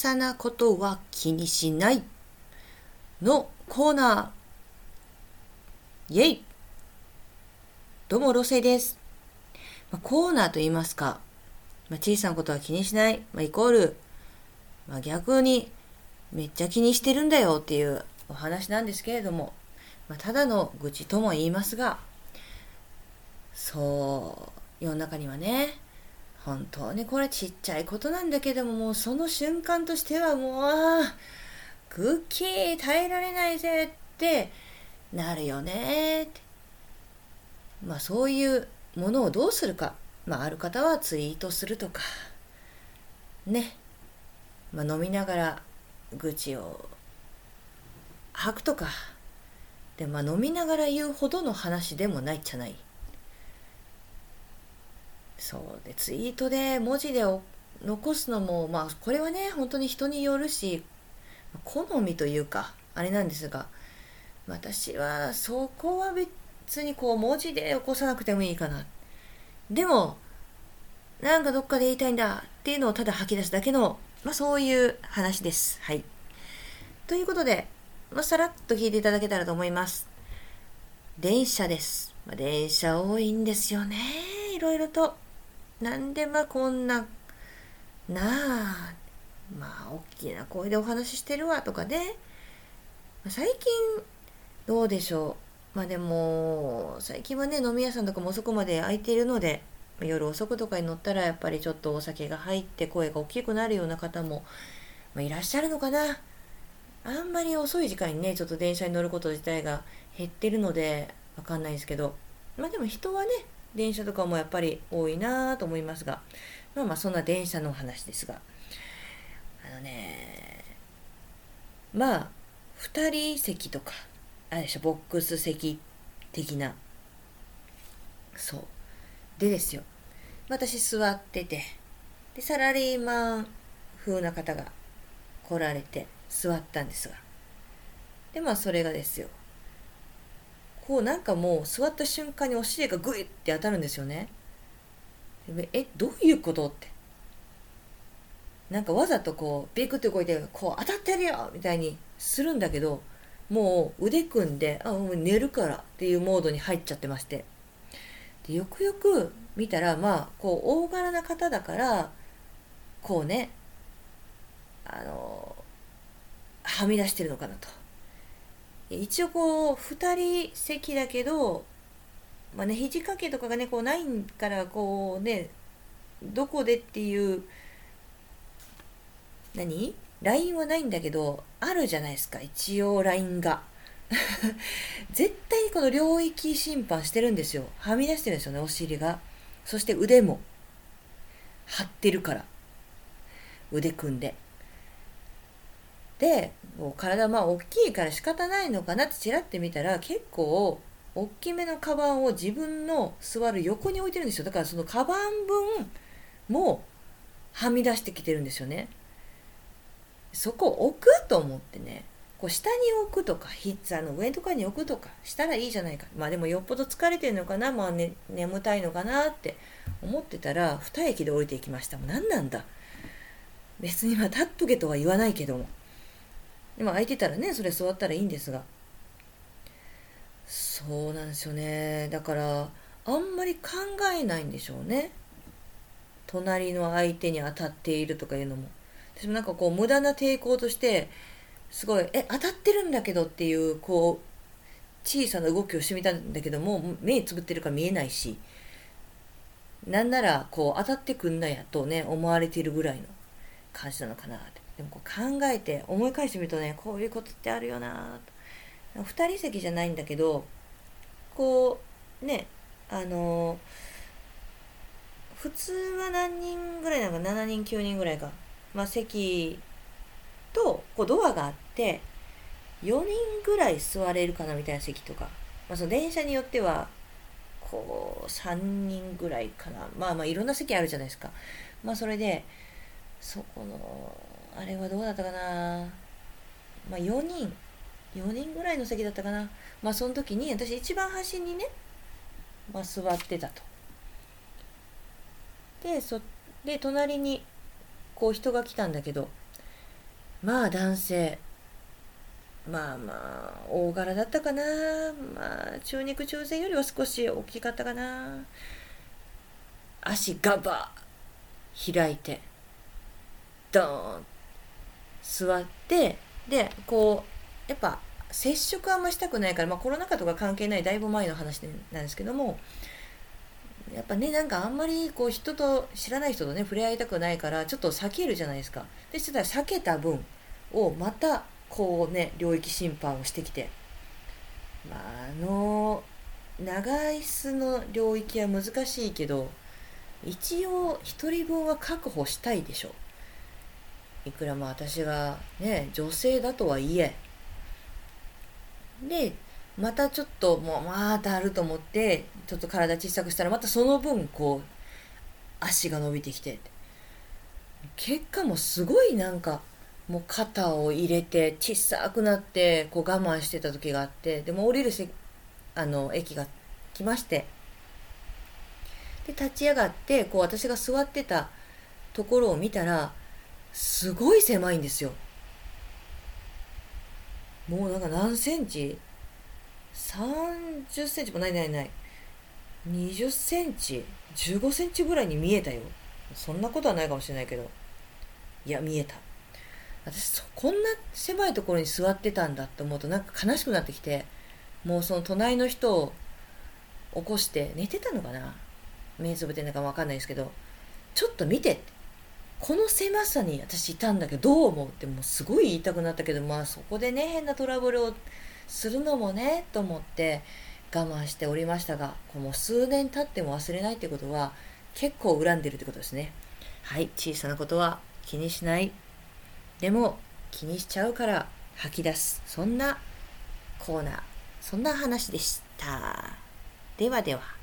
さなことは気にしないのコーナー。イェイ。どうも、ロセです。ま、コーナーと言いますか、まあ、小さなことは気にしない、まあ、イコール、まあ、逆にめっちゃ気にしてるんだよっていうお話なんですけれども、まあ、ただの愚痴とも言いますが、そう、世の中にはね、本当にこれちっちゃいことなんだけども、もうその瞬間としてはもう、クッキー耐えられないぜってなるよねって。まあそういうものをどうするか。まあある方はツイートするとか、ね。まあ飲みながら愚痴を吐くとか。で、まあ飲みながら言うほどの話でもないじゃない。そうでツイートで文字で残すのもまあこれはね本当に人によるし好みというかあれなんですが私はそこは別にこう文字で起こさなくてもいいかな。でもなんかどっかで言いたいんだっていうのをただ吐き出すだけの、まあ、そういう話です。はい。ということで、まあ、さらっと聞いていただけたらと思います。電車です、まあ、電車多いんですよねいろいろと。なんでまあこんななあまあ大きな声でお話ししてるわとかね。最近どうでしょう。まあでも最近はね飲み屋さんとかも遅くまで空いているので夜遅くとかに乗ったらやっぱりちょっとお酒が入って声が大きくなるような方も、ま、いらっしゃるのかな。あんまり遅い時間にねちょっと電車に乗ること自体が減ってるのでわかんないですけど。まあでも人はね電車とかもやっぱり多いなと思いますが、まあまあそんな電車の話ですが、あのね、まあ、2人席とか、あれでしょ、ボックス席的な、そう。でですよ、私座ってて、で、サラリーマン風な方が来られて座ったんですが、で、まあそれがですよ、こうなんかもう座った瞬間にお尻がグイって当たるんですよね。えどういうことって。なんかわざとこうビクって動いてこう当たってるよみたいにするんだけどもう腕組んであもう寝るからっていうモードに入っちゃってまして。でよくよく見たらまあこう大柄な方だからこうねあのはみ出してるのかなと。一応こう2人席だけど、まあね、肘掛けとかがねこうないからこうねどこでっていう何？ラインはないんだけどあるじゃないですか一応ラインが。絶対にこの領域審判してるんですよ。はみ出してるんですよねお尻が。そして腕も。張ってるから。腕組んで。でもう体まあ大きいから仕方ないのかなってちらって見たら結構大きめのカバンを自分の座る横に置いてるんですよ。だからそのカバン分もはみ出してきてるんですよね。そこを置くと思ってねこう下に置くとかヒッツァの上とかに置くとかしたらいいじゃないか。まあでもよっぽど疲れてるのかなまあ、ね、眠たいのかなって思ってたら2駅で降りていきました。もう何なんだ。別にまあ立っとけとは言わないけども。でも空いてたらねそれ座ったらいいんですが。そうなんですよね。だからあんまり考えないんでしょうね。隣の相手に当たっているとかいうのも。私もなんかこう無駄な抵抗としてすごいえ当たってるんだけどっていうこう小さな動きをしてみたんだけども目つぶってるから見えないし。なんならこう当たってくんなやとね思われているぐらいの感じなのかなって。でもこう考えて思い返してみるとねこういうことってあるよな2人席じゃないんだけどこうねあの普通は何人ぐらいなのか7人9人ぐらいが、まあ、席とこうドアがあって4人ぐらい座れるかなみたいな席とか、まあ、その電車によってはこう3人ぐらいかな。まあまあいろんな席あるじゃないですか。まあそれでそこのあれはどうだったかな？まあ4人。4人ぐらいの席だったかな。まあその時に私一番端にね、まあ、座ってたと。でそで隣にこう人が来たんだけどまあ男性。まあまあ大柄だったかな。まあ中肉中背よりは少し大きかったかな。足ガバ開いてドーン座ってでこうやっぱ接触あんましたくないから、まあ、コロナ禍とか関係ないだいぶ前の話なんですけどもやっぱねなんかあんまりこう人と知らない人とね触れ合いたくないからちょっと避けるじゃないですか。でそしたら避けた分をまたこうね領域侵犯をしてきて、まあ、あの長椅子の領域は難しいけど一応1人分は確保したいでしょ。いくらまあ私がね女性だとはいえ。でまたちょっともうまたあると思ってちょっと体小さくしたらまたその分こう足が伸びてきて結果もすごいなんかもう肩を入れて小さくなってこう我慢してた時があってでも降りるせあの駅が来まして。で立ち上がってこう私が座ってたところを見たらすごい狭いんですよ。もうなんか何センチ？30センチもないないない。20センチ？15センチぐらいに見えたよ。そんなことはないかもしれないけど。いや見えた。私こんな狭いところに座ってたんだって思うとなんか悲しくなってきてもうその隣の人を起こして寝てたのかな？目つぶってんのか分かんないですけどちょっと見てって。この狭さに私いたんだけどどう思うってもうすごい言いたくなったけどまあそこでね変なトラブルをするのもねと思って我慢しておりましたがこの数年経っても忘れないってことは結構恨んでるってことですね。はい小さなことは気にしない。でも気にしちゃうから吐き出す。そんなコーナー。そんな話でした。ではでは。